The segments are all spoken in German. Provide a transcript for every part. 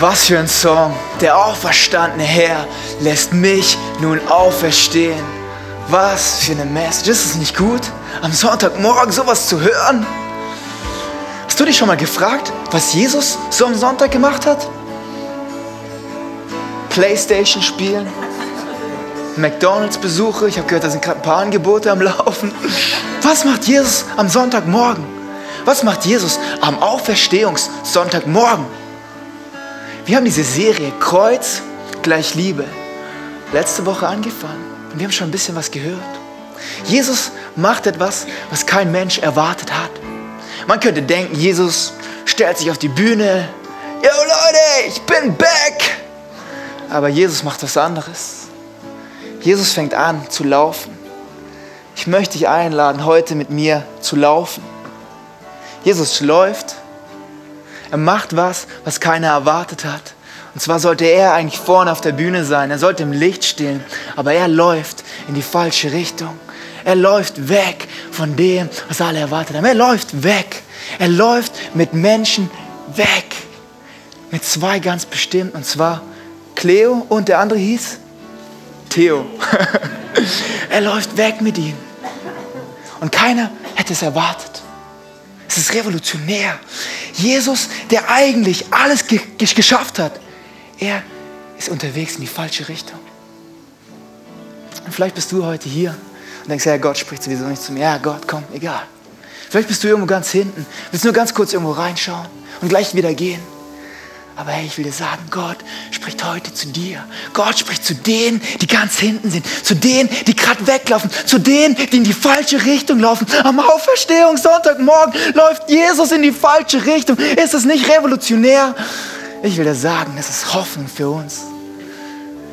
Was für ein Song. Der auferstandene Herr lässt mich nun auferstehen. Was für eine Message. Ist es nicht gut, am Sonntagmorgen sowas zu hören? Hast du dich schon mal gefragt, was Jesus so am Sonntag gemacht hat? Playstation spielen, McDonalds-Besuche. Ich habe gehört, da sind gerade ein paar Angebote am Laufen. Was macht Jesus am Sonntagmorgen? Was macht Jesus am Auferstehungssonntagmorgen? Wir haben diese Serie Kreuz gleich Liebe letzte Woche angefangen und wir haben schon ein bisschen was gehört. Jesus macht etwas, was kein Mensch erwartet hat. Man könnte denken, Jesus stellt sich auf die Bühne. Yo Leute, ich bin back! Aber Jesus macht was anderes. Jesus fängt an zu laufen. Ich möchte dich einladen, heute mit mir zu laufen. Jesus läuft. Er macht was, was keiner erwartet hat. Und zwar sollte er eigentlich vorne auf der Bühne sein. Er sollte im Licht stehen. Aber er läuft in die falsche Richtung. Er läuft weg von dem, was alle erwartet haben. Er läuft weg. Er läuft mit Menschen weg. Mit zwei ganz bestimmten. Und zwar Cleo und der andere hieß Theo. er läuft weg mit ihm. Und keiner hätte es erwartet. Ist revolutionär. Jesus, der eigentlich alles ge geschafft hat, er ist unterwegs in die falsche Richtung. Und vielleicht bist du heute hier und denkst, ja, Gott spricht sowieso nicht zu mir. Ja, Gott, komm, egal. Vielleicht bist du irgendwo ganz hinten, willst nur ganz kurz irgendwo reinschauen und gleich wieder gehen. Aber hey, ich will dir sagen, Gott spricht heute zu dir. Gott spricht zu denen, die ganz hinten sind, zu denen, die gerade weglaufen, zu denen, die in die falsche Richtung laufen. Am Auferstehungssonntagmorgen läuft Jesus in die falsche Richtung. Ist es nicht revolutionär? Ich will dir sagen, das ist Hoffnung für uns.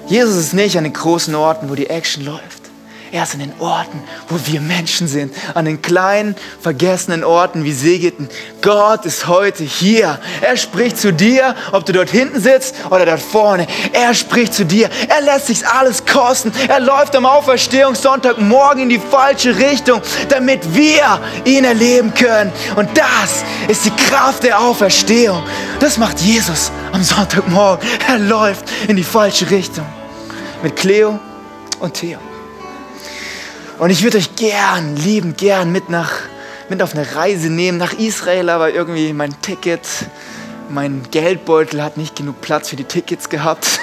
Jesus ist nicht an den großen Orten, wo die Action läuft. Er ist an den Orten, wo wir Menschen sind. An den kleinen, vergessenen Orten wie Segeten. Gott ist heute hier. Er spricht zu dir, ob du dort hinten sitzt oder dort vorne. Er spricht zu dir. Er lässt sich alles kosten. Er läuft am Auferstehungssonntag morgen in die falsche Richtung, damit wir ihn erleben können. Und das ist die Kraft der Auferstehung. Das macht Jesus am Sonntagmorgen. Er läuft in die falsche Richtung. Mit Cleo und Theo. Und ich würde euch gern, lieben gern mit, nach, mit auf eine Reise nehmen nach Israel, aber irgendwie mein Ticket, mein Geldbeutel hat nicht genug Platz für die Tickets gehabt.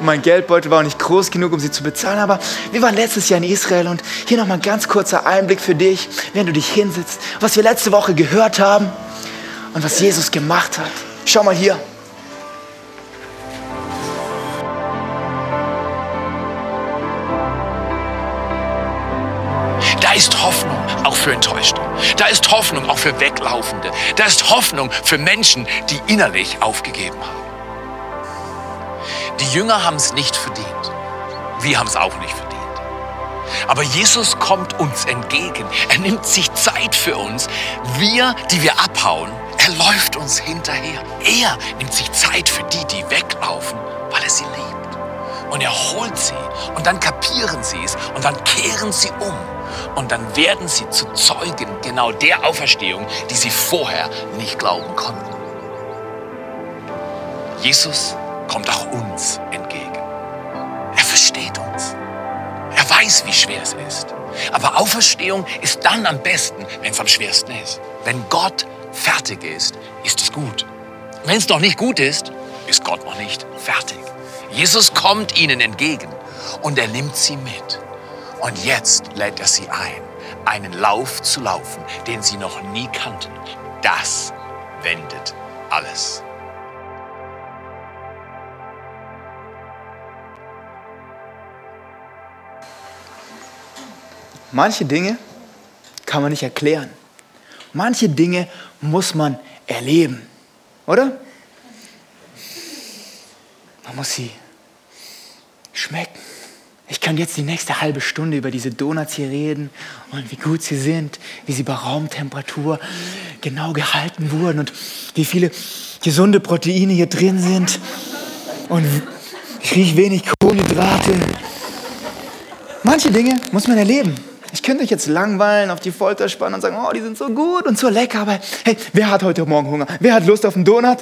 Und mein Geldbeutel war auch nicht groß genug, um sie zu bezahlen. Aber wir waren letztes Jahr in Israel und hier nochmal ein ganz kurzer Einblick für dich, wenn du dich hinsitzt, was wir letzte Woche gehört haben und was Jesus gemacht hat. Schau mal hier. Ist Hoffnung auch für Enttäuschte. Da ist Hoffnung auch für Weglaufende. Da ist Hoffnung für Menschen, die innerlich aufgegeben haben. Die Jünger haben es nicht verdient. Wir haben es auch nicht verdient. Aber Jesus kommt uns entgegen. Er nimmt sich Zeit für uns. Wir, die wir abhauen, er läuft uns hinterher. Er nimmt sich Zeit für die, die weglaufen, weil er sie liebt. Und er holt sie und dann kapieren sie es und dann kehren sie um und dann werden sie zu Zeugen genau der Auferstehung, die sie vorher nicht glauben konnten. Jesus kommt auch uns entgegen. Er versteht uns. Er weiß, wie schwer es ist. Aber Auferstehung ist dann am besten, wenn es am schwersten ist. Wenn Gott fertig ist, ist es gut. Wenn es noch nicht gut ist, ist Gott noch nicht fertig. Jesus kommt ihnen entgegen und er nimmt sie mit. Und jetzt lädt er sie ein, einen Lauf zu laufen, den sie noch nie kannten. Das wendet alles. Manche Dinge kann man nicht erklären. Manche Dinge muss man erleben, oder? Man muss sie schmecken. Ich kann jetzt die nächste halbe Stunde über diese Donuts hier reden und wie gut sie sind, wie sie bei Raumtemperatur genau gehalten wurden und wie viele gesunde Proteine hier drin sind. Und ich rieche wenig Kohlenhydrate. Manche Dinge muss man erleben. Ich könnte euch jetzt langweilen, auf die Folter spannen und sagen, oh, die sind so gut und so lecker, aber hey, wer hat heute Morgen Hunger? Wer hat Lust auf einen Donut?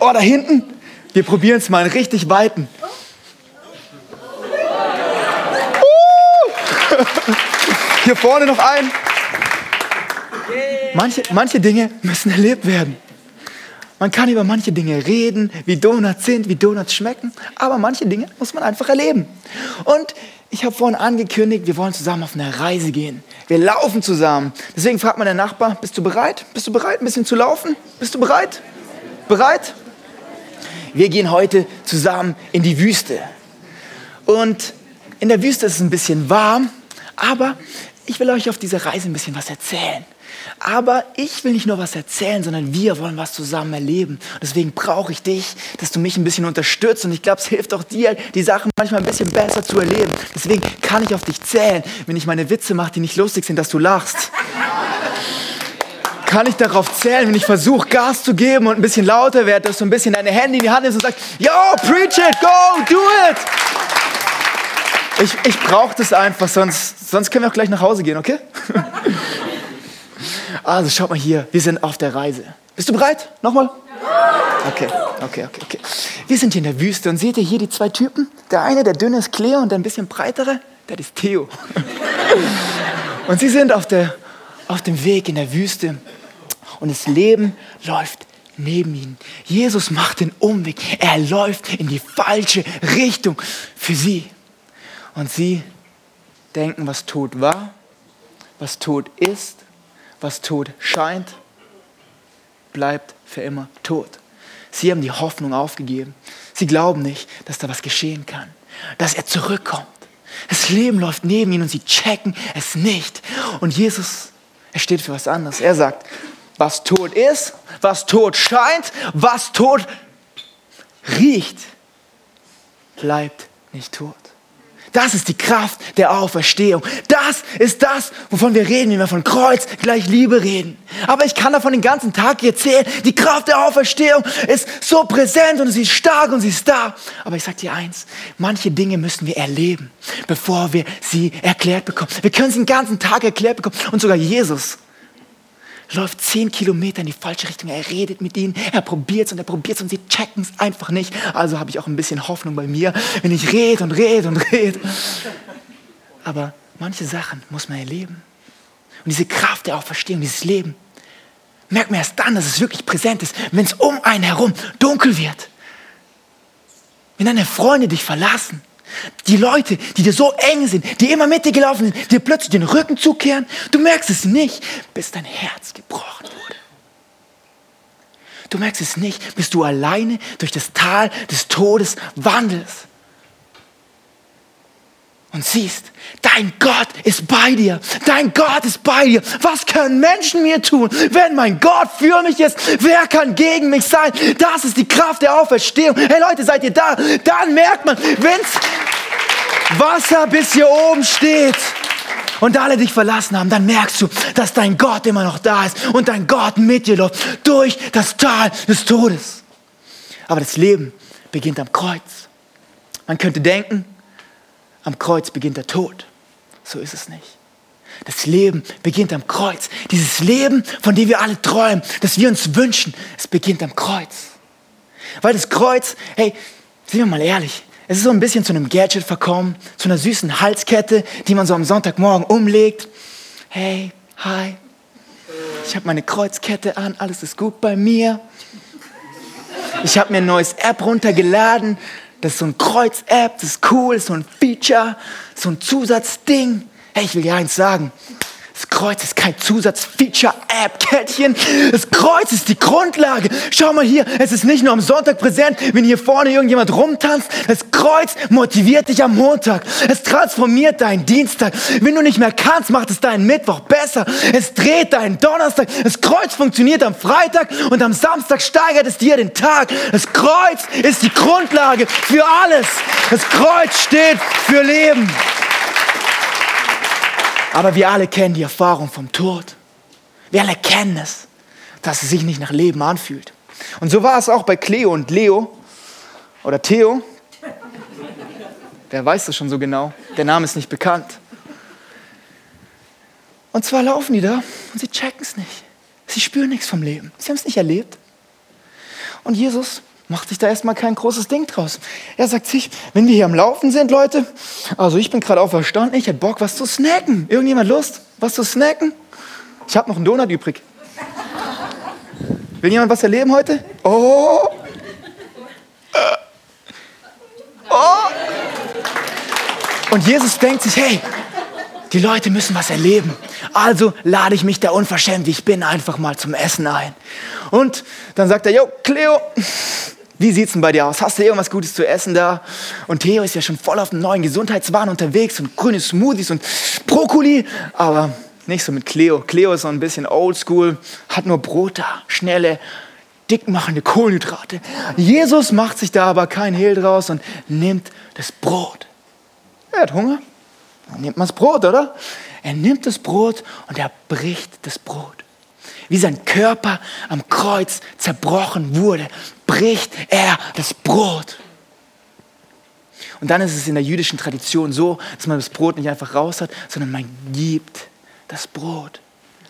Oh, da hinten, Wir probieren es mal einen richtig weiten. Hier vorne noch ein. Manche, manche Dinge müssen erlebt werden. Man kann über manche Dinge reden, wie Donuts sind, wie Donuts schmecken, aber manche Dinge muss man einfach erleben. Und ich habe vorhin angekündigt, wir wollen zusammen auf eine Reise gehen. Wir laufen zusammen. Deswegen fragt man der Nachbar, bist du bereit? Bist du bereit, ein bisschen zu laufen? Bist du bereit? Bereit? Wir gehen heute zusammen in die Wüste. Und in der Wüste ist es ein bisschen warm, aber ich will euch auf dieser Reise ein bisschen was erzählen. Aber ich will nicht nur was erzählen, sondern wir wollen was zusammen erleben. Deswegen brauche ich dich, dass du mich ein bisschen unterstützt. Und ich glaube, es hilft auch dir, die Sachen manchmal ein bisschen besser zu erleben. Deswegen kann ich auf dich zählen, wenn ich meine Witze mache, die nicht lustig sind, dass du lachst. kann ich darauf zählen, wenn ich versuche, Gas zu geben und ein bisschen lauter werde, dass du ein bisschen deine Hände in die Hand nimmst und sagst, yo, preach it, go, do it. Ich, ich brauche das einfach, sonst, sonst können wir auch gleich nach Hause gehen, okay? Also schaut mal hier, wir sind auf der Reise. Bist du bereit? Nochmal? Okay, okay, okay, okay. Wir sind hier in der Wüste und seht ihr hier die zwei Typen? Der eine, der dünne ist Cleo und der ein bisschen breitere, der ist Theo. Und sie sind auf, der, auf dem Weg in der Wüste und das Leben läuft neben ihnen. Jesus macht den Umweg. Er läuft in die falsche Richtung für sie. Und sie denken, was tot war, was tot ist was tot scheint, bleibt für immer tot. Sie haben die Hoffnung aufgegeben. Sie glauben nicht, dass da was geschehen kann, dass er zurückkommt. Das Leben läuft neben ihnen und sie checken es nicht. Und Jesus, er steht für was anderes. Er sagt, was tot ist, was tot scheint, was tot riecht, bleibt nicht tot. Das ist die Kraft der Auferstehung. Das ist das, wovon wir reden, wenn wir von Kreuz gleich Liebe reden. Aber ich kann davon den ganzen Tag erzählen. Die Kraft der Auferstehung ist so präsent und sie ist stark und sie ist da. Aber ich sage dir eins, manche Dinge müssen wir erleben, bevor wir sie erklärt bekommen. Wir können sie den ganzen Tag erklärt bekommen. Und sogar Jesus läuft zehn Kilometer in die falsche Richtung. Er redet mit ihnen, er probiert es und er probiert es und sie checken es einfach nicht. Also habe ich auch ein bisschen Hoffnung bei mir, wenn ich rede und rede und rede. Aber manche Sachen muss man erleben. Und diese Kraft der Auferstehung, dieses Leben, merkt man erst dann, dass es wirklich präsent ist, wenn es um einen herum dunkel wird. Wenn deine Freunde dich verlassen, die Leute, die dir so eng sind, die immer mit dir gelaufen sind, dir plötzlich den Rücken zukehren, du merkst es nicht, bis dein Herz gebrochen wurde. Du merkst es nicht, bis du alleine durch das Tal des Todes wandelst und siehst, dein Gott ist bei dir. Dein Gott ist bei dir. Was können Menschen mir tun, wenn mein Gott für mich ist? Wer kann gegen mich sein? Das ist die Kraft der Auferstehung. Hey Leute, seid ihr da? Dann merkt man, wenn's Wasser bis hier oben steht und alle dich verlassen haben, dann merkst du, dass dein Gott immer noch da ist und dein Gott mit dir läuft durch das Tal des Todes. Aber das Leben beginnt am Kreuz. Man könnte denken, am Kreuz beginnt der Tod. So ist es nicht. Das Leben beginnt am Kreuz. Dieses Leben, von dem wir alle träumen, das wir uns wünschen, es beginnt am Kreuz. Weil das Kreuz, hey, sind wir mal ehrlich, es ist so ein bisschen zu einem Gadget verkommen, zu einer süßen Halskette, die man so am Sonntagmorgen umlegt. Hey, hi, ich habe meine Kreuzkette an, alles ist gut bei mir. Ich habe mir ein neues App runtergeladen, das ist so ein Kreuz-App, das ist cool, das ist so ein Feature, so ein Zusatzding. Hey, ich will dir eins sagen. Das Kreuz ist kein Zusatz-Feature-App-Kettchen. Das Kreuz ist die Grundlage. Schau mal hier, es ist nicht nur am Sonntag präsent, wenn hier vorne irgendjemand rumtanzt. Das Kreuz motiviert dich am Montag. Es transformiert deinen Dienstag. Wenn du nicht mehr kannst, macht es deinen Mittwoch besser. Es dreht deinen Donnerstag. Das Kreuz funktioniert am Freitag und am Samstag steigert es dir den Tag. Das Kreuz ist die Grundlage für alles. Das Kreuz steht für Leben. Aber wir alle kennen die Erfahrung vom Tod. Wir alle kennen es, dass es sich nicht nach Leben anfühlt. Und so war es auch bei Cleo und Leo oder Theo. Wer weiß das schon so genau? Der Name ist nicht bekannt. Und zwar laufen die da und sie checken es nicht. Sie spüren nichts vom Leben. Sie haben es nicht erlebt. Und Jesus macht sich da erstmal kein großes Ding draus. Er sagt sich, wenn wir hier am Laufen sind, Leute, also ich bin gerade auferstanden, ich hätte Bock, was zu snacken. Irgendjemand Lust, was zu snacken? Ich habe noch einen Donut übrig. Will jemand was erleben heute? Oh! Oh! Und Jesus denkt sich, hey, die Leute müssen was erleben. Also lade ich mich da unverschämt, ich bin, einfach mal zum Essen ein. Und dann sagt er, Jo, Cleo, wie sieht's denn bei dir aus? Hast du irgendwas Gutes zu essen da? Und Theo ist ja schon voll auf dem neuen Gesundheitswahn unterwegs und grüne Smoothies und Brokkoli, aber nicht so mit Cleo. Cleo ist so ein bisschen oldschool, hat nur Brot da, schnelle, dickmachende Kohlenhydrate. Jesus macht sich da aber kein Hehl draus und nimmt das Brot. Er hat Hunger, dann nimmt man das Brot, oder? Er nimmt das Brot und er bricht das Brot. Wie sein Körper am Kreuz zerbrochen wurde, bricht er das Brot. Und dann ist es in der jüdischen Tradition so, dass man das Brot nicht einfach raus hat, sondern man gibt das Brot.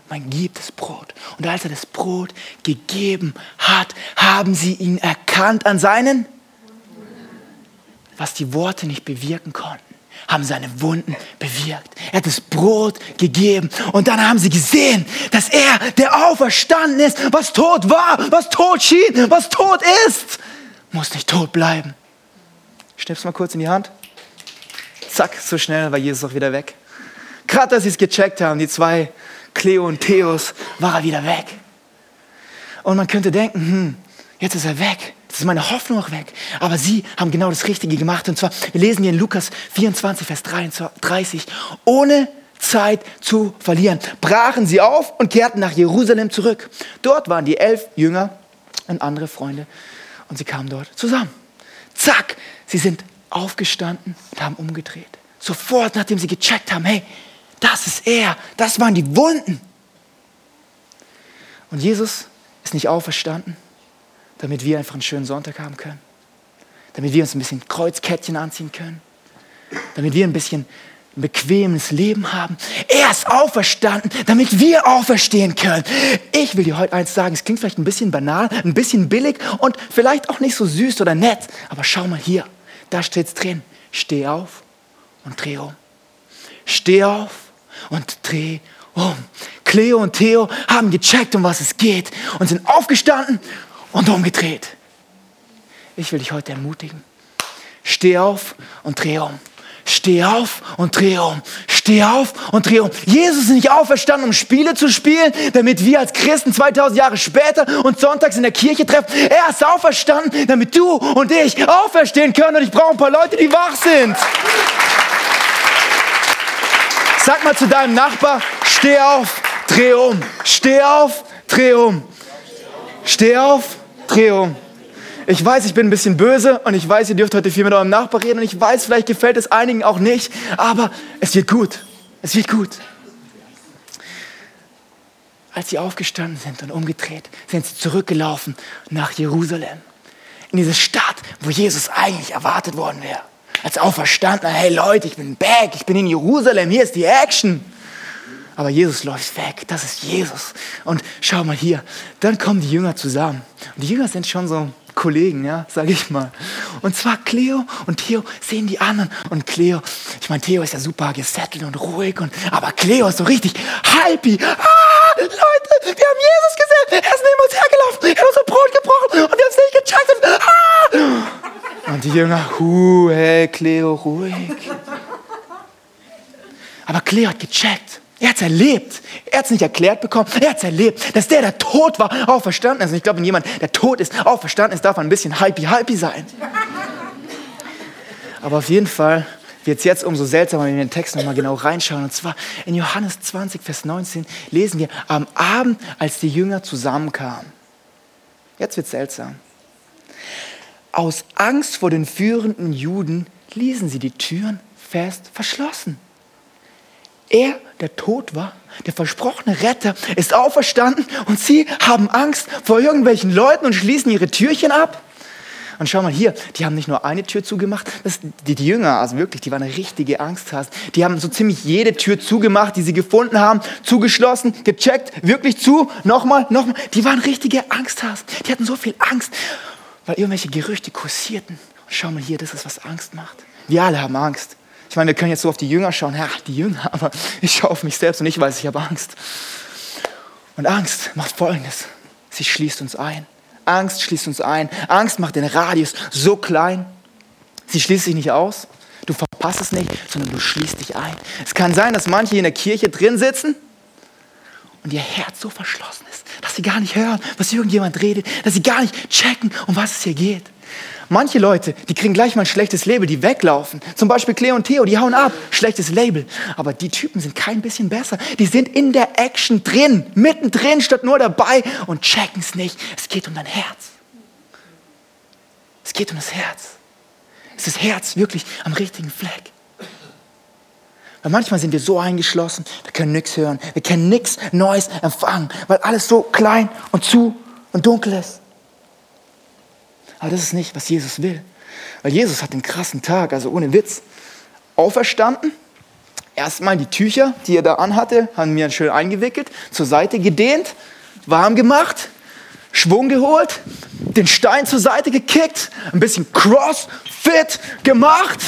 Man gibt das Brot. Und als er das Brot gegeben hat, haben sie ihn erkannt an seinen, was die Worte nicht bewirken konnten haben seine Wunden bewirkt. Er hat das Brot gegeben und dann haben sie gesehen, dass er der Auferstanden ist, was tot war, was tot schien, was tot ist, muss nicht tot bleiben. Schnipp's mal kurz in die Hand. Zack, so schnell war Jesus auch wieder weg. Gerade als sie es gecheckt haben, die zwei Cleo und Theos, war er wieder weg. Und man könnte denken, hm, jetzt ist er weg. Das ist meine Hoffnung auch weg. Aber sie haben genau das Richtige gemacht. Und zwar, wir lesen hier in Lukas 24, Vers 33, ohne Zeit zu verlieren, brachen sie auf und kehrten nach Jerusalem zurück. Dort waren die elf Jünger und andere Freunde und sie kamen dort zusammen. Zack, sie sind aufgestanden und haben umgedreht. Sofort, nachdem sie gecheckt haben, hey, das ist er, das waren die Wunden. Und Jesus ist nicht auferstanden, damit wir einfach einen schönen Sonntag haben können. Damit wir uns ein bisschen Kreuzkettchen anziehen können. Damit wir ein bisschen ein bequemes Leben haben. Er ist auferstanden, damit wir auferstehen können. Ich will dir heute eins sagen, es klingt vielleicht ein bisschen banal, ein bisschen billig und vielleicht auch nicht so süß oder nett, aber schau mal hier, da steht es drin. Steh auf und dreh um. Steh auf und dreh um. Cleo und Theo haben gecheckt, um was es geht und sind aufgestanden und umgedreht. Ich will dich heute ermutigen. Steh auf und dreh um. Steh auf und dreh um. Steh auf und dreh um. Jesus ist nicht auferstanden, um Spiele zu spielen, damit wir als Christen 2000 Jahre später uns sonntags in der Kirche treffen. Er ist auferstanden, damit du und ich auferstehen können. Und ich brauche ein paar Leute, die wach sind. Sag mal zu deinem Nachbar, steh auf, dreh um. Steh auf, dreh um. Steh auf, um. Ich weiß, ich bin ein bisschen böse und ich weiß, ihr dürft heute viel mit eurem Nachbar reden und ich weiß, vielleicht gefällt es einigen auch nicht, aber es wird gut. Es wird gut. Als sie aufgestanden sind und umgedreht, sind sie zurückgelaufen nach Jerusalem. In diese Stadt, wo Jesus eigentlich erwartet worden wäre. Als Auferstandener, hey Leute, ich bin back, ich bin in Jerusalem, hier ist die Action. Aber Jesus läuft weg, das ist Jesus. Und schau mal hier, dann kommen die Jünger zusammen. Und die Jünger sind schon so Kollegen, ja, sag ich mal. Und zwar Cleo und Theo sehen die anderen. Und Cleo, ich meine, Theo ist ja super gesettelt und ruhig, und, aber Cleo ist so richtig happy. Ah, Leute, wir haben Jesus gesehen, er ist neben uns hergelaufen, er hat unser Brot gebrochen und wir haben es nicht gecheckt. Und, ah. und die Jünger, hu, hey, Cleo, ruhig. Aber Cleo hat gecheckt. Er hat es erlebt. Er hat es nicht erklärt bekommen. Er hat es erlebt, dass der, der tot war, auferstanden ist. Und ich glaube, wenn jemand, der tot ist, auferstanden ist, darf man ein bisschen hypey-hypey sein. Aber auf jeden Fall wird es jetzt umso seltsamer, wenn wir in den Text nochmal genau reinschauen. Und zwar in Johannes 20, Vers 19 lesen wir, am Abend, als die Jünger zusammenkamen. Jetzt wird es seltsam. Aus Angst vor den führenden Juden ließen sie die Türen fest verschlossen. Er, der tot war, der versprochene Retter, ist auferstanden und sie haben Angst vor irgendwelchen Leuten und schließen ihre Türchen ab. Und schau mal hier, die haben nicht nur eine Tür zugemacht, das, die, die Jünger, also wirklich, die waren richtige Angsthase. Die haben so ziemlich jede Tür zugemacht, die sie gefunden haben, zugeschlossen, gecheckt, wirklich zu, nochmal, nochmal. Die waren richtige Angsthasen. Die hatten so viel Angst weil irgendwelche Gerüchte kursierten. Und schau mal hier, das ist, was Angst macht. Wir alle haben Angst. Ich meine, wir können jetzt so auf die Jünger schauen. Ja, die Jünger, aber ich schaue auf mich selbst und ich weiß, ich habe Angst. Und Angst macht Folgendes. Sie schließt uns ein. Angst schließt uns ein. Angst macht den Radius so klein. Sie schließt sich nicht aus. Du verpasst es nicht, sondern du schließt dich ein. Es kann sein, dass manche in der Kirche drin sitzen und ihr Herz so verschlossen ist, dass sie gar nicht hören, was irgendjemand redet, dass sie gar nicht checken, um was es hier geht. Manche Leute, die kriegen gleich mal ein schlechtes Label, die weglaufen. Zum Beispiel Cleo und Theo, die hauen ab. Schlechtes Label. Aber die Typen sind kein bisschen besser. Die sind in der Action drin, mittendrin, statt nur dabei und checken es nicht. Es geht um dein Herz. Es geht um das Herz. Ist das Herz wirklich am richtigen Fleck? Weil manchmal sind wir so eingeschlossen, wir können nichts hören, wir können nichts Neues empfangen, weil alles so klein und zu und dunkel ist. Aber das ist nicht, was Jesus will. Weil Jesus hat den krassen Tag, also ohne Witz, auferstanden. Erstmal die Tücher, die er da anhatte, haben mir schön eingewickelt, zur Seite gedehnt, warm gemacht, Schwung geholt, den Stein zur Seite gekickt, ein bisschen Crossfit gemacht.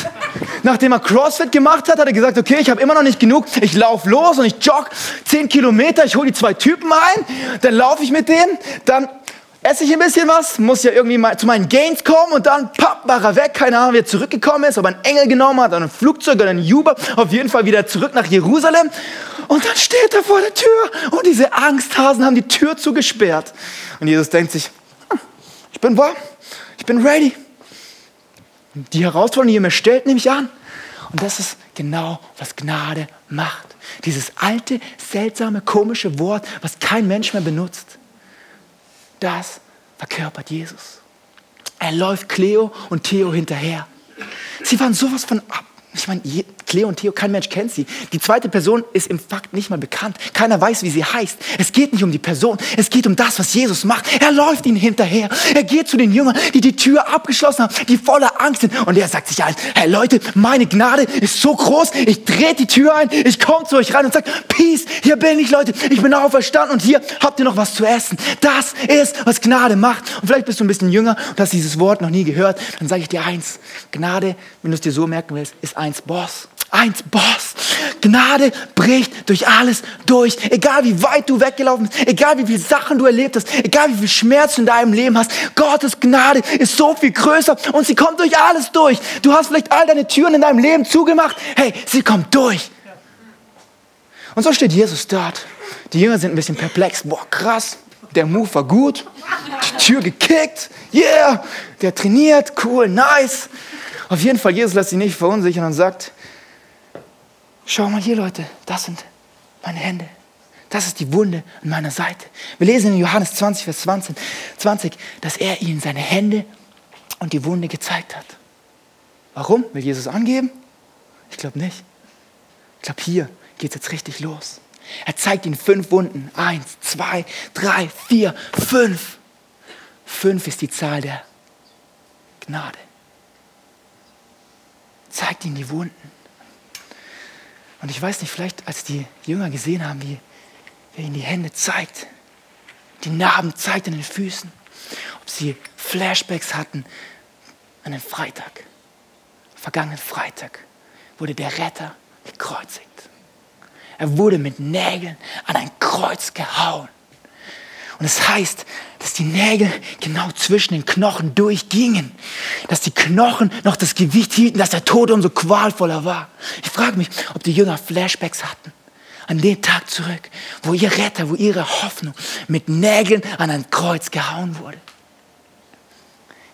Nachdem er Crossfit gemacht hat, hat er gesagt, okay, ich habe immer noch nicht genug, ich laufe los und ich jogge 10 Kilometer, ich hole die zwei Typen ein, dann laufe ich mit denen, dann esse ich ein bisschen was, muss ja irgendwie mal zu meinen Gains kommen und dann papp, war er weg. Keine Ahnung, wie er zurückgekommen ist, ob er einen Engel genommen hat, ein Flugzeug oder einen Uber. Auf jeden Fall wieder zurück nach Jerusalem. Und dann steht er vor der Tür und diese Angsthasen haben die Tür zugesperrt. Und Jesus denkt sich, hm, ich bin warm, ich bin ready. Die Herausforderung, die ihr mir stellt, nehme ich an. Und das ist genau, was Gnade macht. Dieses alte, seltsame, komische Wort, was kein Mensch mehr benutzt das verkörpert Jesus. Er läuft Cleo und Theo hinterher. Sie waren sowas von ab. Ich meine, Cleo und Theo, kein Mensch kennt sie. Die zweite Person ist im Fakt nicht mal bekannt. Keiner weiß, wie sie heißt. Es geht nicht um die Person, es geht um das, was Jesus macht. Er läuft ihnen hinterher. Er geht zu den Jüngern, die die Tür abgeschlossen haben, die voller Angst sind. Und er sagt sich allen, hey Leute, meine Gnade ist so groß, ich drehe die Tür ein, ich komme zu euch rein und sage, Peace, hier bin ich, Leute, ich bin auferstanden und hier habt ihr noch was zu essen. Das ist, was Gnade macht. Und vielleicht bist du ein bisschen jünger und hast dieses Wort noch nie gehört. Dann sage ich dir eins, Gnade, wenn du es dir so merken willst, ist eins Boss eins, Boss. Gnade bricht durch alles durch. Egal wie weit du weggelaufen bist, egal wie viele Sachen du erlebt hast, egal wie viel Schmerz du in deinem Leben hast. Gottes Gnade ist so viel größer und sie kommt durch alles durch. Du hast vielleicht all deine Türen in deinem Leben zugemacht. Hey, sie kommt durch. Und so steht Jesus dort. Die Jünger sind ein bisschen perplex. Boah, krass. Der Move war gut. Die Tür gekickt. Yeah. Der trainiert. Cool. Nice. Auf jeden Fall, Jesus lässt sich nicht verunsichern und sagt, Schau mal hier, Leute, das sind meine Hände. Das ist die Wunde an meiner Seite. Wir lesen in Johannes 20, Vers 20, 20 dass er ihnen seine Hände und die Wunde gezeigt hat. Warum? Will Jesus angeben? Ich glaube nicht. Ich glaube, hier geht es jetzt richtig los. Er zeigt ihnen fünf Wunden. Eins, zwei, drei, vier, fünf. Fünf ist die Zahl der Gnade. Zeigt ihnen die Wunden. Und ich weiß nicht, vielleicht als die Jünger gesehen haben, wie er ihnen die Hände zeigt, die Narben zeigt an den Füßen, ob sie Flashbacks hatten an den Freitag, vergangenen Freitag, wurde der Retter gekreuzigt. Er wurde mit Nägeln an ein Kreuz gehauen. Und es heißt, dass die Nägel genau zwischen den Knochen durchgingen, dass die Knochen noch das Gewicht hielten, dass der Tod umso qualvoller war. Ich frage mich, ob die Jünger Flashbacks hatten an den Tag zurück, wo ihr Retter, wo ihre Hoffnung mit Nägeln an ein Kreuz gehauen wurde.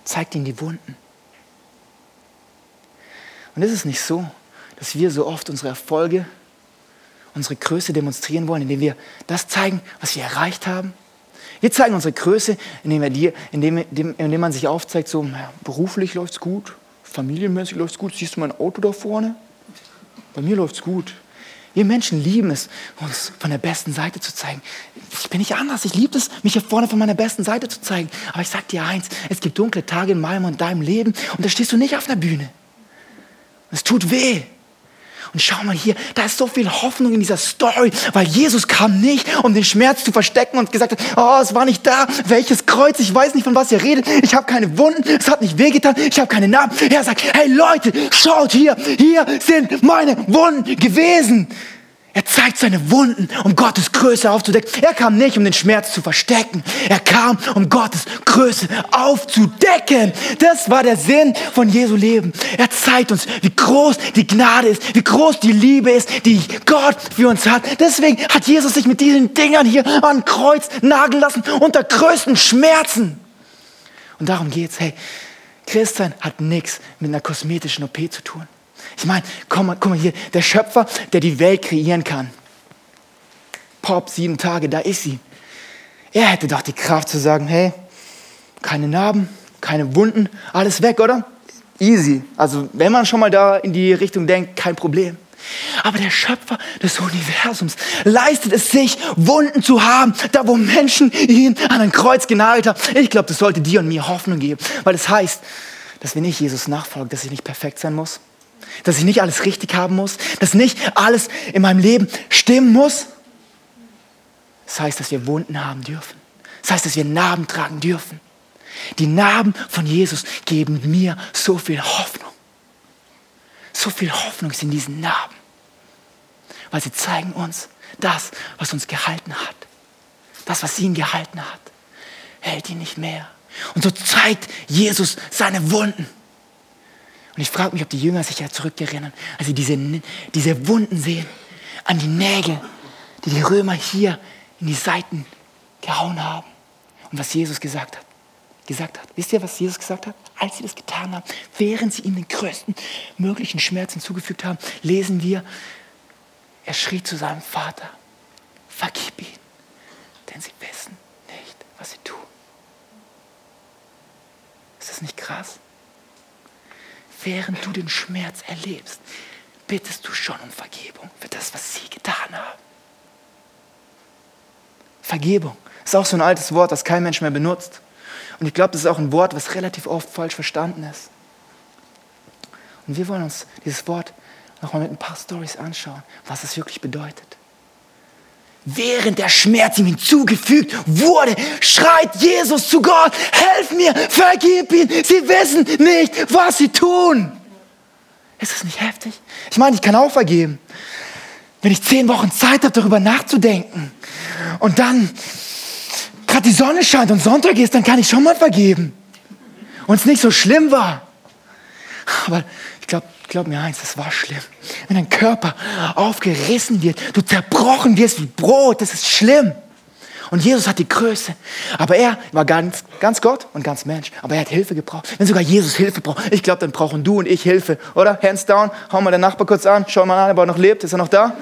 Zeigt ihnen die Wunden. Und ist es nicht so, dass wir so oft unsere Erfolge, unsere Größe demonstrieren wollen, indem wir das zeigen, was wir erreicht haben? Wir zeigen unsere Größe, indem, wir dir, indem, indem, man sich aufzeigt, so beruflich läuft es gut, familienmäßig läuft es gut. Siehst du mein Auto da vorne? Bei mir läuft es gut. Wir Menschen lieben es, uns von der besten Seite zu zeigen. Ich bin nicht anders. Ich liebe es, mich hier vorne von meiner besten Seite zu zeigen. Aber ich sage dir eins, es gibt dunkle Tage in meinem und deinem Leben und da stehst du nicht auf einer Bühne. Es tut weh. Und schau mal hier, da ist so viel Hoffnung in dieser Story, weil Jesus kam nicht, um den Schmerz zu verstecken und gesagt hat, oh, es war nicht da, welches Kreuz, ich weiß nicht, von was ihr redet, ich habe keine Wunden, es hat nicht wehgetan, ich habe keine Narben. Er sagt, hey Leute, schaut hier, hier sind meine Wunden gewesen. Er zeigt seine Wunden, um Gottes Größe aufzudecken. Er kam nicht, um den Schmerz zu verstecken. Er kam, um Gottes Größe aufzudecken. Das war der Sinn von Jesu Leben. Er zeigt uns, wie groß die Gnade ist, wie groß die Liebe ist, die Gott für uns hat. Deswegen hat Jesus sich mit diesen Dingern hier an Kreuz nageln lassen, unter größten Schmerzen. Und darum geht's. Hey, Christian hat nichts mit einer kosmetischen OP zu tun. Ich meine, komm mal, guck mal hier, der Schöpfer, der die Welt kreieren kann. Pop, sieben Tage, da ist sie. Er hätte doch die Kraft zu sagen, hey, keine Narben, keine Wunden, alles weg, oder? Easy. Also wenn man schon mal da in die Richtung denkt, kein Problem. Aber der Schöpfer des Universums leistet es sich, Wunden zu haben, da wo Menschen ihn an ein Kreuz genagelt haben. Ich glaube, das sollte dir und mir Hoffnung geben, weil das heißt, dass wenn ich Jesus nachfolge, dass ich nicht perfekt sein muss, dass ich nicht alles richtig haben muss, dass nicht alles in meinem Leben stimmen muss. Das heißt, dass wir Wunden haben dürfen. Das heißt, dass wir Narben tragen dürfen. Die Narben von Jesus geben mir so viel Hoffnung. So viel Hoffnung ist in diesen Narben. Weil sie zeigen uns, das, was uns gehalten hat, das, was ihn gehalten hat, hält ihn nicht mehr. Und so zeigt Jesus seine Wunden. Und ich frage mich, ob die Jünger sich ja zurückerinnern, als sie diese, diese Wunden sehen, an die Nägel, die die Römer hier in die Seiten gehauen haben. Und was Jesus gesagt hat. Gesagt hat. Wisst ihr, was Jesus gesagt hat? Als sie das getan haben, während sie ihm den größten möglichen Schmerz hinzugefügt haben, lesen wir, er schrie zu seinem Vater, vergib ihn, denn sie wissen nicht, was sie tun. Ist das nicht krass? Während du den Schmerz erlebst, bittest du schon um Vergebung für das, was sie getan haben. Vergebung ist auch so ein altes Wort, das kein Mensch mehr benutzt. Und ich glaube, das ist auch ein Wort, was relativ oft falsch verstanden ist. Und wir wollen uns dieses Wort nochmal mit ein paar Stories anschauen, was es wirklich bedeutet. Während der Schmerz ihm hinzugefügt wurde, schreit Jesus zu Gott, helf mir, vergib ihn, sie wissen nicht, was sie tun. Ist das nicht heftig? Ich meine, ich kann auch vergeben. Wenn ich zehn Wochen Zeit habe, darüber nachzudenken und dann gerade die Sonne scheint und Sonntag ist, dann kann ich schon mal vergeben. Und es nicht so schlimm war. Aber glaub mir eins, das war schlimm. Wenn dein Körper aufgerissen wird, du zerbrochen wirst wie Brot, das ist schlimm. Und Jesus hat die Größe. Aber er war ganz, ganz Gott und ganz Mensch. Aber er hat Hilfe gebraucht. Wenn sogar Jesus Hilfe braucht, ich glaube, dann brauchen du und ich Hilfe, oder? Hands down, hau mal den Nachbar kurz an, schau mal an, ob er noch lebt. Ist er noch da?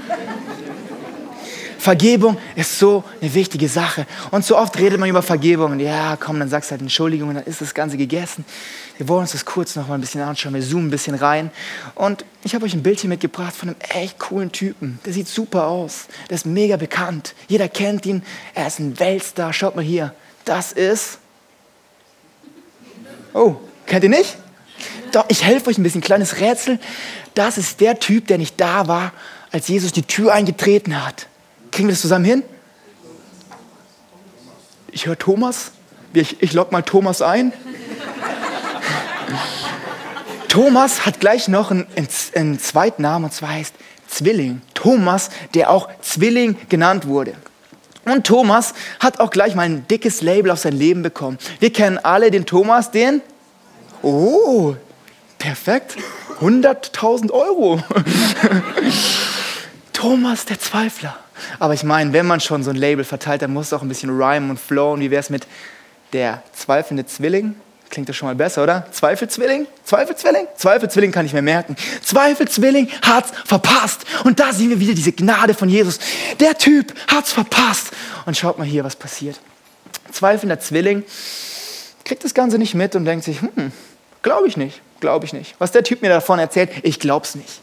Vergebung ist so eine wichtige Sache. Und so oft redet man über Vergebung. Ja, komm, dann sagst du halt Entschuldigung und dann ist das Ganze gegessen. Wir wollen uns das kurz noch mal ein bisschen anschauen. Wir zoomen ein bisschen rein. Und ich habe euch ein Bild hier mitgebracht von einem echt coolen Typen. Der sieht super aus. Der ist mega bekannt. Jeder kennt ihn. Er ist ein Weltstar. Schaut mal hier. Das ist. Oh, kennt ihr nicht? Doch, ich helfe euch ein bisschen. Kleines Rätsel. Das ist der Typ, der nicht da war, als Jesus die Tür eingetreten hat. Kriegen wir das zusammen hin? Ich höre Thomas. Ich, ich log mal Thomas ein. Thomas hat gleich noch einen, einen zweiten Namen und zwar heißt Zwilling. Thomas, der auch Zwilling genannt wurde. Und Thomas hat auch gleich mal ein dickes Label auf sein Leben bekommen. Wir kennen alle den Thomas, den. Oh, perfekt. 100.000 Euro. Thomas der Zweifler. Aber ich meine, wenn man schon so ein Label verteilt, dann muss es auch ein bisschen rhyme und flowen. Wie wäre es mit der zweifelnde Zwilling? Klingt das schon mal besser, oder? Zweifelzwilling? Zweifelzwilling? Zweifelzwilling kann ich mir merken. Zweifelzwilling hat's verpasst. Und da sehen wir wieder diese Gnade von Jesus. Der Typ hat's verpasst. Und schaut mal hier, was passiert. Zweifelnder Zwilling kriegt das Ganze nicht mit und denkt sich, hm, glaube ich nicht, glaube ich nicht. Was der Typ mir davon erzählt, ich glaub's nicht.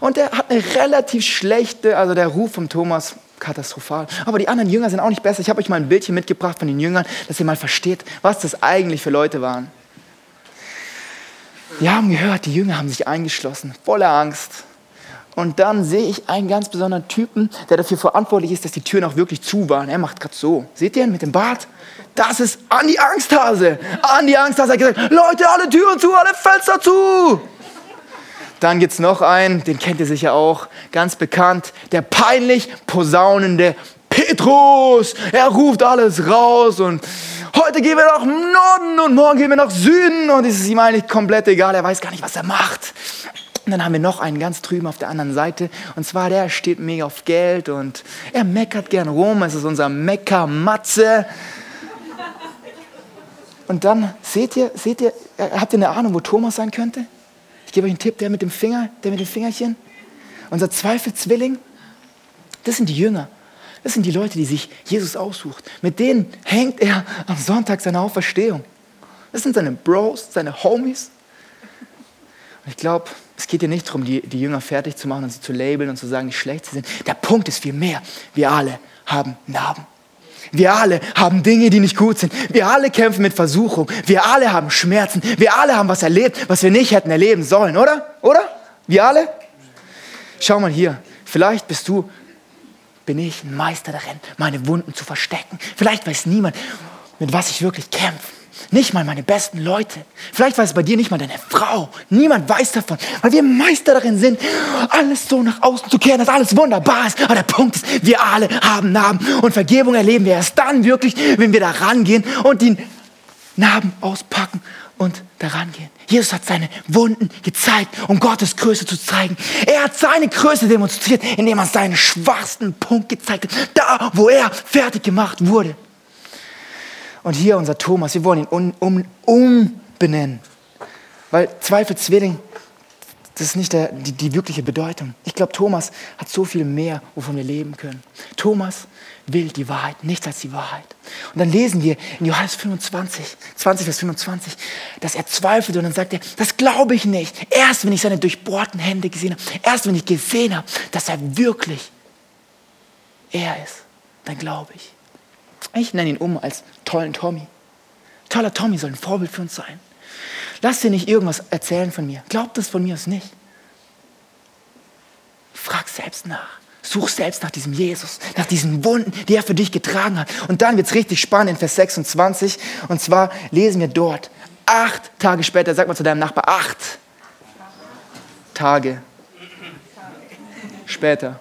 Und der hat eine relativ schlechte, also der Ruf vom Thomas, katastrophal. Aber die anderen Jünger sind auch nicht besser. Ich habe euch mal ein Bildchen mitgebracht von den Jüngern, dass ihr mal versteht, was das eigentlich für Leute waren. Wir haben gehört, die Jünger haben sich eingeschlossen, voller Angst. Und dann sehe ich einen ganz besonderen Typen, der dafür verantwortlich ist, dass die Türen auch wirklich zu waren. Er macht gerade so. Seht ihr ihn mit dem Bart? Das ist Andi Angsthase. Andi Angsthase hat gesagt, Leute, alle Türen zu, alle Fenster zu. Dann gibt es noch einen, den kennt ihr sicher auch, ganz bekannt, der peinlich posaunende Petrus. Er ruft alles raus und heute gehen wir nach Norden und morgen gehen wir nach Süden und es ist ihm eigentlich komplett egal, er weiß gar nicht, was er macht. Und dann haben wir noch einen ganz drüben auf der anderen Seite. Und zwar, der steht mega auf Geld und er meckert gern rum. Es ist unser Meckermatze. Und dann, seht ihr, seht ihr, habt ihr eine Ahnung, wo Thomas sein könnte? Ich gebe euch einen Tipp, der mit dem Finger, der mit dem Fingerchen. Unser Zweifelzwilling, das sind die Jünger. Das sind die Leute, die sich Jesus aussucht. Mit denen hängt er am Sonntag seine Auferstehung. Das sind seine Bros, seine Homies. Und ich glaube, es geht hier nicht darum, die, die Jünger fertig zu machen und sie zu labeln und zu sagen, wie schlecht sie sind. Der Punkt ist vielmehr, wir alle haben Narben. Wir alle haben Dinge, die nicht gut sind. Wir alle kämpfen mit Versuchung. Wir alle haben Schmerzen. Wir alle haben was erlebt, was wir nicht hätten erleben sollen, oder? Oder? Wir alle? Schau mal hier. Vielleicht bist du, bin ich ein Meister darin, meine Wunden zu verstecken. Vielleicht weiß niemand, mit was ich wirklich kämpfe. Nicht mal meine besten Leute. Vielleicht weiß es bei dir nicht mal deine Frau. Niemand weiß davon, weil wir Meister darin sind, alles so nach außen zu kehren, dass alles wunderbar ist. Aber der Punkt ist, wir alle haben Narben und Vergebung erleben wir erst dann wirklich, wenn wir da rangehen und die Narben auspacken und daran gehen. Jesus hat seine Wunden gezeigt, um Gottes Größe zu zeigen. Er hat seine Größe demonstriert, indem er seinen schwachsten Punkt gezeigt hat, da wo er fertig gemacht wurde. Und hier unser Thomas, wir wollen ihn um, um, umbenennen. Weil Zweifelzwilling, das ist nicht der, die, die wirkliche Bedeutung. Ich glaube, Thomas hat so viel mehr, wovon wir leben können. Thomas will die Wahrheit, nichts als die Wahrheit. Und dann lesen wir in Johannes 25, 20 Vers 25, dass er zweifelt und dann sagt er, das glaube ich nicht. Erst wenn ich seine durchbohrten Hände gesehen habe, erst wenn ich gesehen habe, dass er wirklich er ist, dann glaube ich. Ich nenne ihn um als tollen Tommy. Toller Tommy soll ein Vorbild für uns sein. Lass dir nicht irgendwas erzählen von mir. Glaub das von mir aus nicht. Frag selbst nach. Such selbst nach diesem Jesus, nach diesen Wunden, die er für dich getragen hat. Und dann wird es richtig spannend in Vers 26. Und zwar lesen wir dort, acht Tage später, sag mal zu deinem Nachbar, acht Tage später.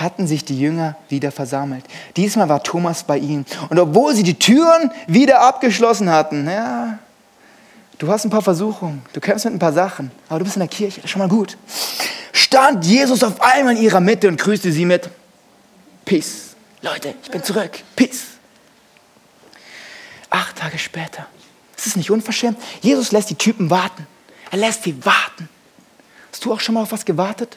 Hatten sich die Jünger wieder versammelt. Diesmal war Thomas bei ihnen. Und obwohl sie die Türen wieder abgeschlossen hatten, ja, du hast ein paar Versuchungen, du kämpfst mit ein paar Sachen, aber du bist in der Kirche, das ist schon mal gut. Stand Jesus auf einmal in ihrer Mitte und grüßte sie mit Peace. Leute, ich bin zurück. Peace. Acht Tage später. Ist es nicht unverschämt? Jesus lässt die Typen warten. Er lässt sie warten. Hast du auch schon mal auf was gewartet?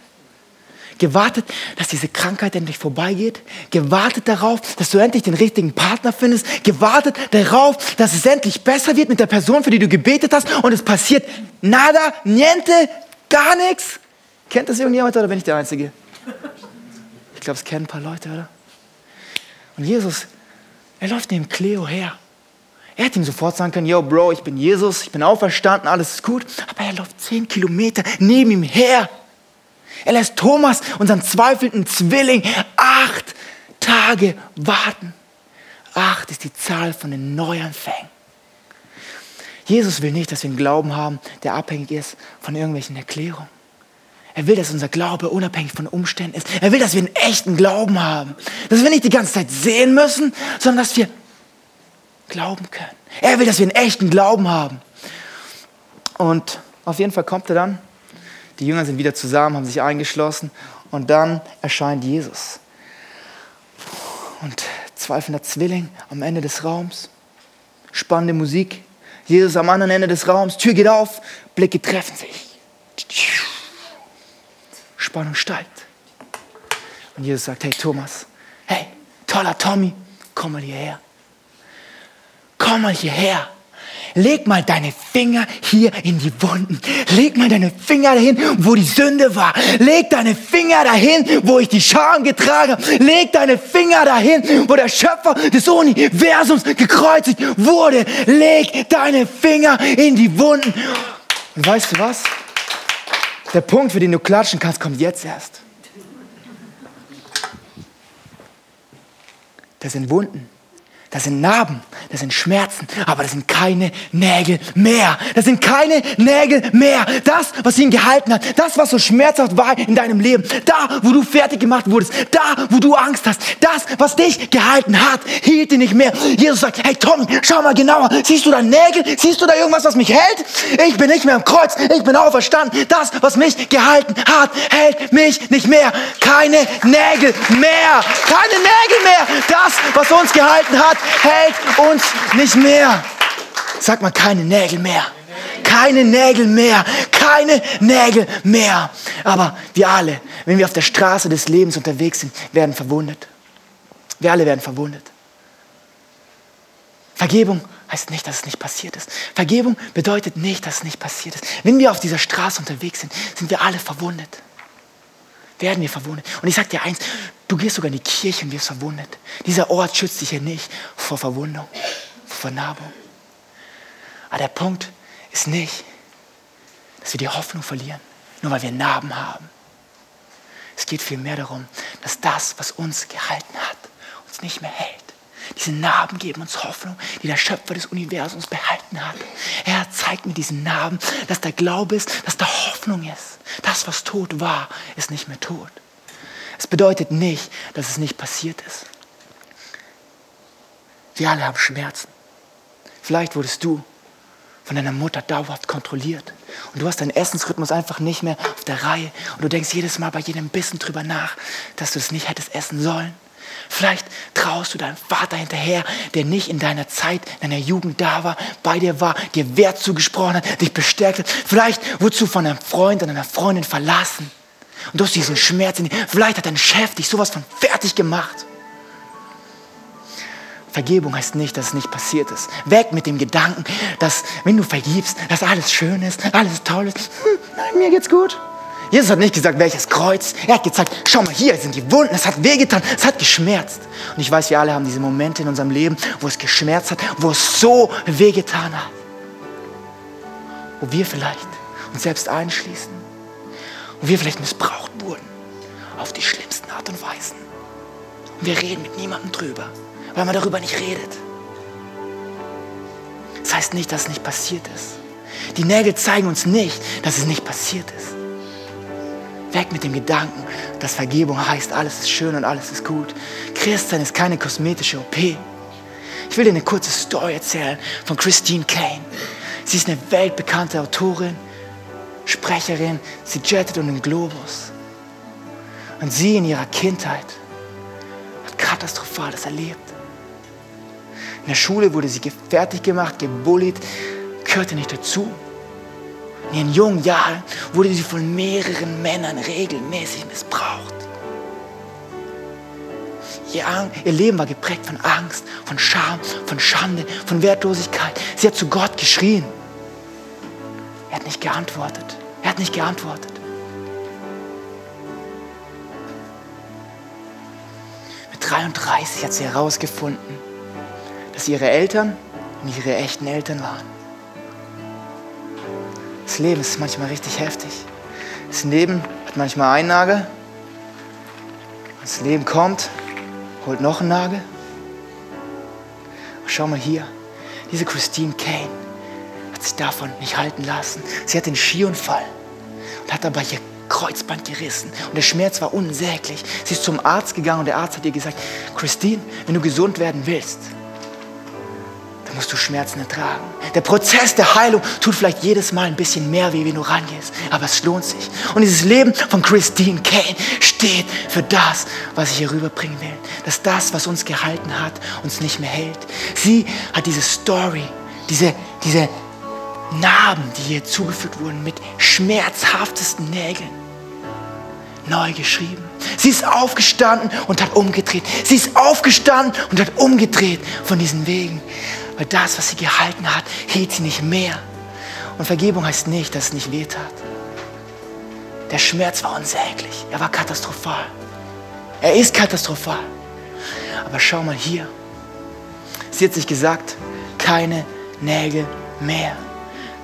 Gewartet, dass diese Krankheit endlich vorbeigeht, gewartet darauf, dass du endlich den richtigen Partner findest, gewartet darauf, dass es endlich besser wird mit der Person, für die du gebetet hast und es passiert nada, niente, gar nichts. Kennt das irgendjemand oder bin ich der Einzige? Ich glaube, es kennen ein paar Leute, oder? Und Jesus, er läuft neben Cleo her. Er hätte ihm sofort sagen können, yo Bro, ich bin Jesus, ich bin auferstanden, alles ist gut. Aber er läuft zehn Kilometer neben ihm her. Er lässt Thomas, unseren zweifelnden Zwilling, acht Tage warten. Acht ist die Zahl von den Neuanfängen. Jesus will nicht, dass wir einen Glauben haben, der abhängig ist von irgendwelchen Erklärungen. Er will, dass unser Glaube unabhängig von Umständen ist. Er will, dass wir einen echten Glauben haben. Dass wir nicht die ganze Zeit sehen müssen, sondern dass wir glauben können. Er will, dass wir einen echten Glauben haben. Und auf jeden Fall kommt er dann die Jünger sind wieder zusammen, haben sich eingeschlossen und dann erscheint Jesus. Und zweifelnder Zwilling am Ende des Raums. Spannende Musik. Jesus am anderen Ende des Raums. Tür geht auf, Blicke treffen sich. Spannung steigt. Und Jesus sagt, hey Thomas, hey, toller Tommy, komm mal hierher. Komm mal hierher. Leg mal deine Finger hier in die Wunden. Leg mal deine Finger dahin, wo die Sünde war. Leg deine Finger dahin, wo ich die Scham getragen habe. Leg deine Finger dahin, wo der Schöpfer des Universums gekreuzigt wurde. Leg deine Finger in die Wunden. Und weißt du was? Der Punkt, für den du klatschen kannst, kommt jetzt erst. Das sind Wunden. Das sind Narben, das sind Schmerzen, aber das sind keine Nägel mehr. Das sind keine Nägel mehr. Das, was ihn gehalten hat, das, was so schmerzhaft war in deinem Leben, da, wo du fertig gemacht wurdest, da, wo du Angst hast, das, was dich gehalten hat, hielt ihn nicht mehr. Jesus sagt, hey Tommy, schau mal genauer. Siehst du da Nägel? Siehst du da irgendwas, was mich hält? Ich bin nicht mehr am Kreuz, ich bin auferstanden. Das, was mich gehalten hat, hält mich nicht mehr. Keine Nägel mehr. Keine Nägel mehr. Das, was uns gehalten hat, hält uns nicht mehr. Sag mal, keine Nägel mehr. Keine Nägel mehr. Keine Nägel mehr. Aber wir alle, wenn wir auf der Straße des Lebens unterwegs sind, werden verwundet. Wir alle werden verwundet. Vergebung heißt nicht, dass es nicht passiert ist. Vergebung bedeutet nicht, dass es nicht passiert ist. Wenn wir auf dieser Straße unterwegs sind, sind wir alle verwundet werden wir verwundet. Und ich sage dir eins, du gehst sogar in die Kirche und wirst verwundet. Dieser Ort schützt dich ja nicht vor Verwundung, vor Vernarbung. Aber der Punkt ist nicht, dass wir die Hoffnung verlieren, nur weil wir Narben haben. Es geht vielmehr darum, dass das, was uns gehalten hat, uns nicht mehr hält. Diese Narben geben uns Hoffnung, die der Schöpfer des Universums behalten hat. Er zeigt mit diesen Narben, dass der Glaube ist, dass da Hoffnung ist. Das, was tot war, ist nicht mehr tot. Es bedeutet nicht, dass es nicht passiert ist. Wir alle haben Schmerzen. Vielleicht wurdest du von deiner Mutter dauerhaft kontrolliert. Und du hast deinen Essensrhythmus einfach nicht mehr auf der Reihe. Und du denkst jedes Mal bei jedem Bissen drüber nach, dass du es nicht hättest essen sollen. Vielleicht traust du deinem Vater hinterher, der nicht in deiner Zeit, in deiner Jugend da war, bei dir war, dir Wert zugesprochen hat, dich bestärkt hat. Vielleicht wurdest du von einem Freund oder einer Freundin verlassen. Und du hast diesen Schmerz in dir. Vielleicht hat dein Chef dich sowas von fertig gemacht. Vergebung heißt nicht, dass es nicht passiert ist. Weg mit dem Gedanken, dass wenn du vergibst, dass alles schön ist, alles toll ist. Hm, nein, mir geht's gut. Jesus hat nicht gesagt, welches Kreuz. Er hat gezeigt, schau mal, hier sind die Wunden, es hat wehgetan, es hat geschmerzt. Und ich weiß, wir alle haben diese Momente in unserem Leben, wo es geschmerzt hat, wo es so wehgetan hat. Wo wir vielleicht uns selbst einschließen. Wo wir vielleicht missbraucht wurden. Auf die schlimmsten Art und Weisen. Und wir reden mit niemandem drüber, weil man darüber nicht redet. Das heißt nicht, dass es nicht passiert ist. Die Nägel zeigen uns nicht, dass es nicht passiert ist. Weg mit dem Gedanken, dass Vergebung heißt, alles ist schön und alles ist gut. Christsein ist keine kosmetische OP. Ich will dir eine kurze Story erzählen von Christine Kane. Sie ist eine weltbekannte Autorin, Sprecherin. Sie jettet um den Globus. Und sie in ihrer Kindheit hat Katastrophales erlebt. In der Schule wurde sie fertig gemacht, gebullied, gehörte nicht dazu. In ihren jungen Jahren wurde sie von mehreren Männern regelmäßig missbraucht. Ihr, ihr, Leben war geprägt von Angst, von Scham, von Schande, von Wertlosigkeit. Sie hat zu Gott geschrien. Er hat nicht geantwortet. Er hat nicht geantwortet. Mit 33 hat sie herausgefunden, dass ihre Eltern nicht ihre echten Eltern waren. Das Leben ist manchmal richtig heftig. Das Leben hat manchmal einen Nagel. Das Leben kommt, holt noch einen Nagel. schau mal hier, diese Christine Kane hat sich davon nicht halten lassen. Sie hat den Skiunfall und hat dabei ihr Kreuzband gerissen. Und der Schmerz war unsäglich. Sie ist zum Arzt gegangen und der Arzt hat ihr gesagt, Christine, wenn du gesund werden willst, musst du Schmerzen ertragen. Der Prozess der Heilung tut vielleicht jedes Mal ein bisschen mehr weh, wenn du rangehst, aber es lohnt sich. Und dieses Leben von Christine Kane steht für das, was ich hier rüberbringen will. Dass das, was uns gehalten hat, uns nicht mehr hält. Sie hat diese Story, diese, diese Narben, die ihr zugefügt wurden, mit schmerzhaftesten Nägeln neu geschrieben. Sie ist aufgestanden und hat umgedreht. Sie ist aufgestanden und hat umgedreht von diesen Wegen. Weil das, was sie gehalten hat, hielt sie nicht mehr. Und Vergebung heißt nicht, dass es nicht weh tat. Der Schmerz war unsäglich. Er war katastrophal. Er ist katastrophal. Aber schau mal hier. Sie hat sich gesagt, keine Nägel mehr.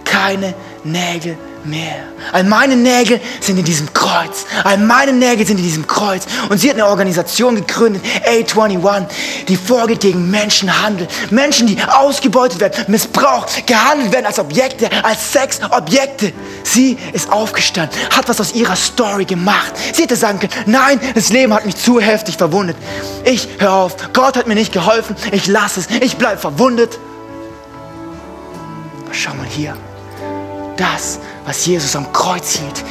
Keine Nägel mehr. All meine Nägel sind in diesem Kreuz. All meine Nägel sind in diesem Kreuz. Und sie hat eine Organisation gegründet, A21, die vorgeht gegen Menschenhandel. Menschen, die ausgebeutet werden, missbraucht, gehandelt werden als Objekte, als Sexobjekte. Sie ist aufgestanden, hat was aus ihrer Story gemacht. Sie hätte sagen können, nein, das Leben hat mich zu heftig verwundet. Ich höre auf, Gott hat mir nicht geholfen, ich lasse es, ich bleibe verwundet. Schau mal hier, das was Jesus am Kreuz hielt,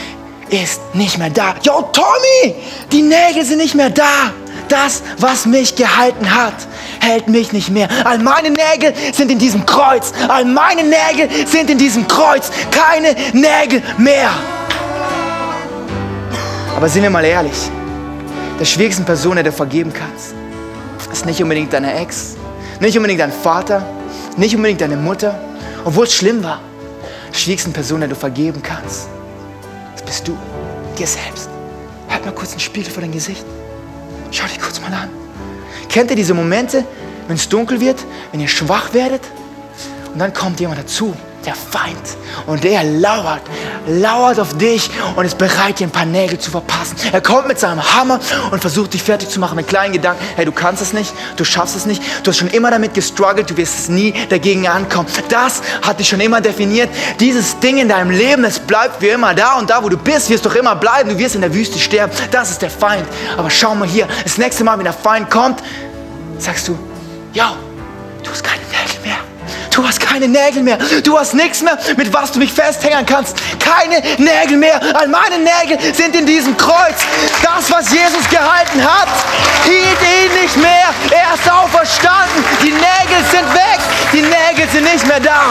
ist nicht mehr da. Yo, Tommy, die Nägel sind nicht mehr da. Das, was mich gehalten hat, hält mich nicht mehr. All meine Nägel sind in diesem Kreuz. All meine Nägel sind in diesem Kreuz. Keine Nägel mehr. Aber sind wir mal ehrlich, der schwierigsten Person, der du vergeben kannst, ist nicht unbedingt deine Ex, nicht unbedingt dein Vater, nicht unbedingt deine Mutter, obwohl es schlimm war schwierigsten Person, der du vergeben kannst, das bist du, dir selbst. Halt mal kurz einen Spiegel vor dein Gesicht. Schau dich kurz mal an. Kennt ihr diese Momente, wenn es dunkel wird, wenn ihr schwach werdet und dann kommt jemand dazu der Feind. Und er lauert, lauert auf dich und ist bereit, dir ein paar Nägel zu verpassen. Er kommt mit seinem Hammer und versucht, dich fertig zu machen mit kleinen Gedanken. Hey, du kannst es nicht, du schaffst es nicht, du hast schon immer damit gestruggelt, du wirst es nie dagegen ankommen. Das hat dich schon immer definiert. Dieses Ding in deinem Leben, es bleibt wie immer da und da, wo du bist, wirst du doch immer bleiben. Du wirst in der Wüste sterben. Das ist der Feind. Aber schau mal hier, das nächste Mal, wenn der Feind kommt, sagst du, ja, du hast keine Nägel mehr. Du hast keine Nägel mehr. Du hast nichts mehr, mit was du mich festhängen kannst. Keine Nägel mehr. All meine Nägel sind in diesem Kreuz. Das, was Jesus gehalten hat, hielt ihn nicht mehr. Er ist auferstanden. Die Nägel sind weg. Die Nägel sind nicht mehr da.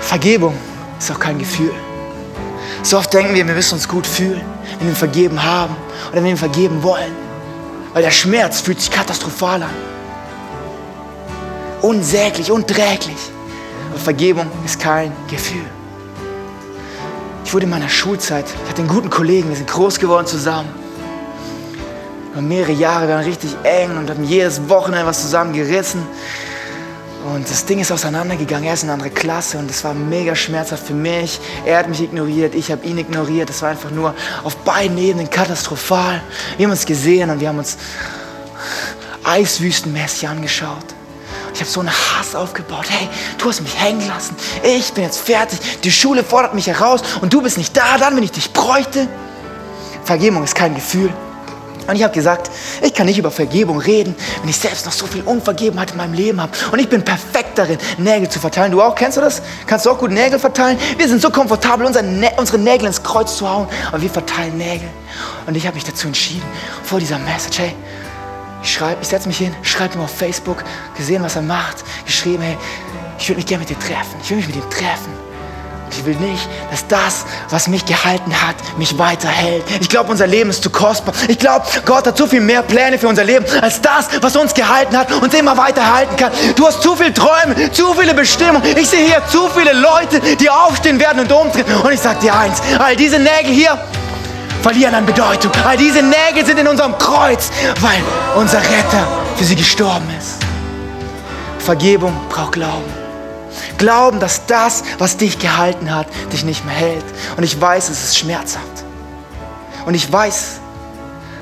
Vergebung ist auch kein Gefühl. So oft denken wir, wir müssen uns gut fühlen, wenn wir vergeben haben oder wenn wir vergeben wollen. Weil der Schmerz fühlt sich katastrophal an. Unsäglich, unträglich. Aber Vergebung ist kein Gefühl. Ich wurde in meiner Schulzeit, ich hatte einen guten Kollegen, wir sind groß geworden zusammen. Über mehrere Jahre, wir waren richtig eng und haben jedes Wochenende was zusammen gerissen. Und das Ding ist auseinandergegangen. Er ist in eine andere Klasse und das war mega schmerzhaft für mich. Er hat mich ignoriert, ich habe ihn ignoriert. Das war einfach nur auf beiden Ebenen katastrophal. Wir haben uns gesehen und wir haben uns eiswüstenmäßig angeschaut. Ich habe so einen Hass aufgebaut. Hey, du hast mich hängen lassen. Ich bin jetzt fertig. Die Schule fordert mich heraus und du bist nicht da, dann, wenn ich dich bräuchte. Vergebung ist kein Gefühl. Und ich habe gesagt, ich kann nicht über Vergebung reden, wenn ich selbst noch so viel Unvergebenheit in meinem Leben habe. Und ich bin perfekt darin, Nägel zu verteilen. Du auch? Kennst du das? Kannst du auch gut Nägel verteilen? Wir sind so komfortabel, unsere, Nä unsere Nägel ins Kreuz zu hauen. Aber wir verteilen Nägel. Und ich habe mich dazu entschieden, vor dieser Message, hey, ich schreibe, ich setze mich hin, schreibe ihm auf Facebook, gesehen, was er macht, geschrieben, hey, ich würde mich gerne mit dir treffen. Ich will mich mit ihm treffen. Ich will nicht, dass das, was mich gehalten hat, mich weiterhält. Ich glaube, unser Leben ist zu kostbar. Ich glaube, Gott hat so viel mehr Pläne für unser Leben, als das, was uns gehalten hat, uns immer weiterhalten kann. Du hast zu viele Träume, zu viele Bestimmungen. Ich sehe hier zu viele Leute, die aufstehen werden und umdrehen. Und ich sage dir eins, all diese Nägel hier verlieren an Bedeutung. All diese Nägel sind in unserem Kreuz, weil unser Retter für sie gestorben ist. Vergebung braucht Glauben. Glauben, dass das, was dich gehalten hat, dich nicht mehr hält. Und ich weiß, es ist schmerzhaft. Und ich weiß,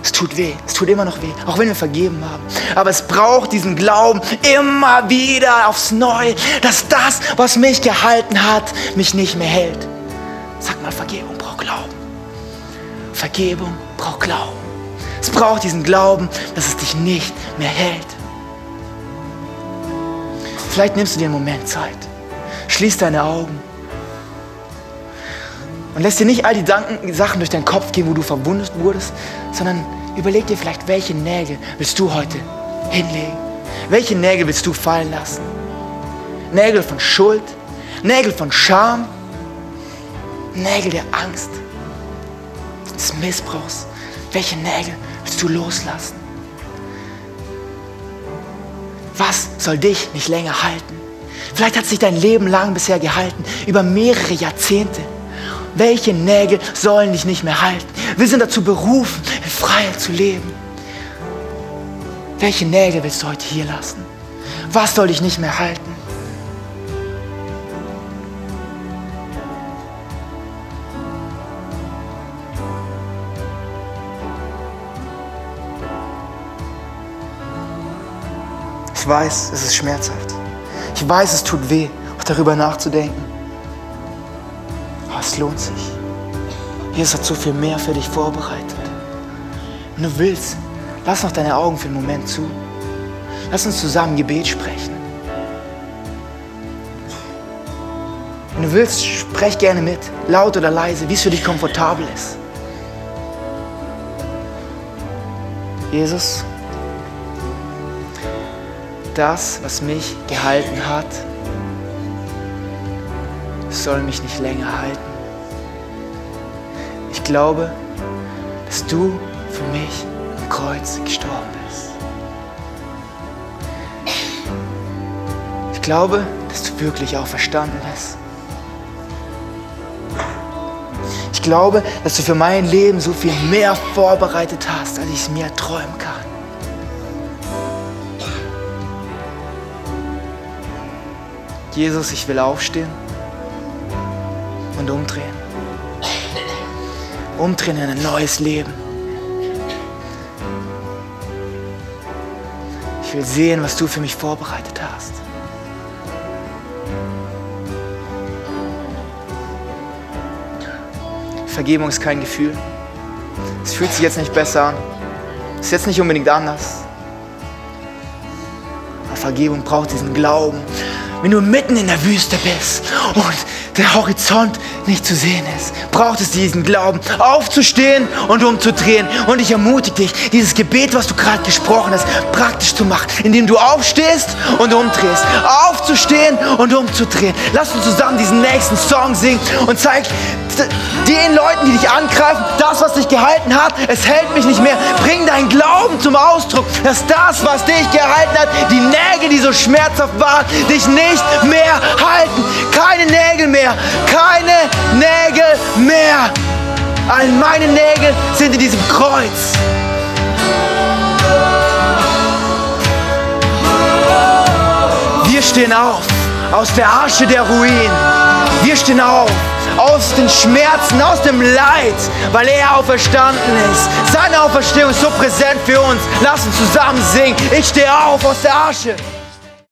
es tut weh, es tut immer noch weh, auch wenn wir vergeben haben. Aber es braucht diesen Glauben immer wieder aufs Neue, dass das, was mich gehalten hat, mich nicht mehr hält. Sag mal, Vergebung braucht Glauben. Vergebung braucht Glauben. Es braucht diesen Glauben, dass es dich nicht mehr hält. Vielleicht nimmst du dir einen Moment Zeit. Schließ deine Augen. Und lässt dir nicht all die Danken, Sachen durch deinen Kopf gehen, wo du verwundet wurdest, sondern überleg dir vielleicht, welche Nägel willst du heute hinlegen? Welche Nägel willst du fallen lassen? Nägel von Schuld, Nägel von Scham, Nägel der Angst, des Missbrauchs. Welche Nägel willst du loslassen? Was soll dich nicht länger halten? Vielleicht hat sich dein Leben lang bisher gehalten, über mehrere Jahrzehnte. Welche Nägel sollen dich nicht mehr halten? Wir sind dazu berufen, in Freiheit zu leben. Welche Nägel willst du heute hier lassen? Was soll dich nicht mehr halten? Ich weiß, es ist schmerzhaft. Ich weiß, es tut weh, auch darüber nachzudenken. Aber es lohnt sich. Jesus hat so viel mehr für dich vorbereitet. Wenn du willst, lass noch deine Augen für einen Moment zu. Lass uns zusammen Gebet sprechen. Wenn du willst, sprech gerne mit, laut oder leise, wie es für dich komfortabel ist. Jesus, das, was mich gehalten hat, soll mich nicht länger halten. Ich glaube, dass du für mich am Kreuz gestorben bist. Ich glaube, dass du wirklich auch verstanden bist. Ich glaube, dass du für mein Leben so viel mehr vorbereitet hast, als ich es mir träumen kann. Jesus, ich will aufstehen und umdrehen. Umdrehen in ein neues Leben. Ich will sehen, was du für mich vorbereitet hast. Vergebung ist kein Gefühl. Es fühlt sich jetzt nicht besser an. Es ist jetzt nicht unbedingt anders. Aber Vergebung braucht diesen Glauben, wenn du mitten in der Wüste bist und der Horizont nicht zu sehen ist, braucht es diesen Glauben, aufzustehen und umzudrehen. Und ich ermutige dich, dieses Gebet, was du gerade gesprochen hast, praktisch zu machen, indem du aufstehst und umdrehst. Aufzustehen und umzudrehen. Lass uns zusammen diesen nächsten Song singen und zeig den Leuten, die dich angreifen, das, was dich gehalten hat, es hält mich nicht mehr. Bring deinen Glauben zum Ausdruck, dass das, was dich gehalten hat, die Nägel, die so schmerzhaft waren, dich nicht mehr halten. Keine Nägel mehr, keine Nägel mehr. All meine Nägel sind in diesem Kreuz. Wir stehen auf aus der Asche der Ruinen. Wir stehen auf aus den Schmerzen, aus dem Leid, weil er auferstanden ist. Seine Auferstehung ist so präsent für uns. Lass uns zusammen singen. Ich stehe auf aus der Asche.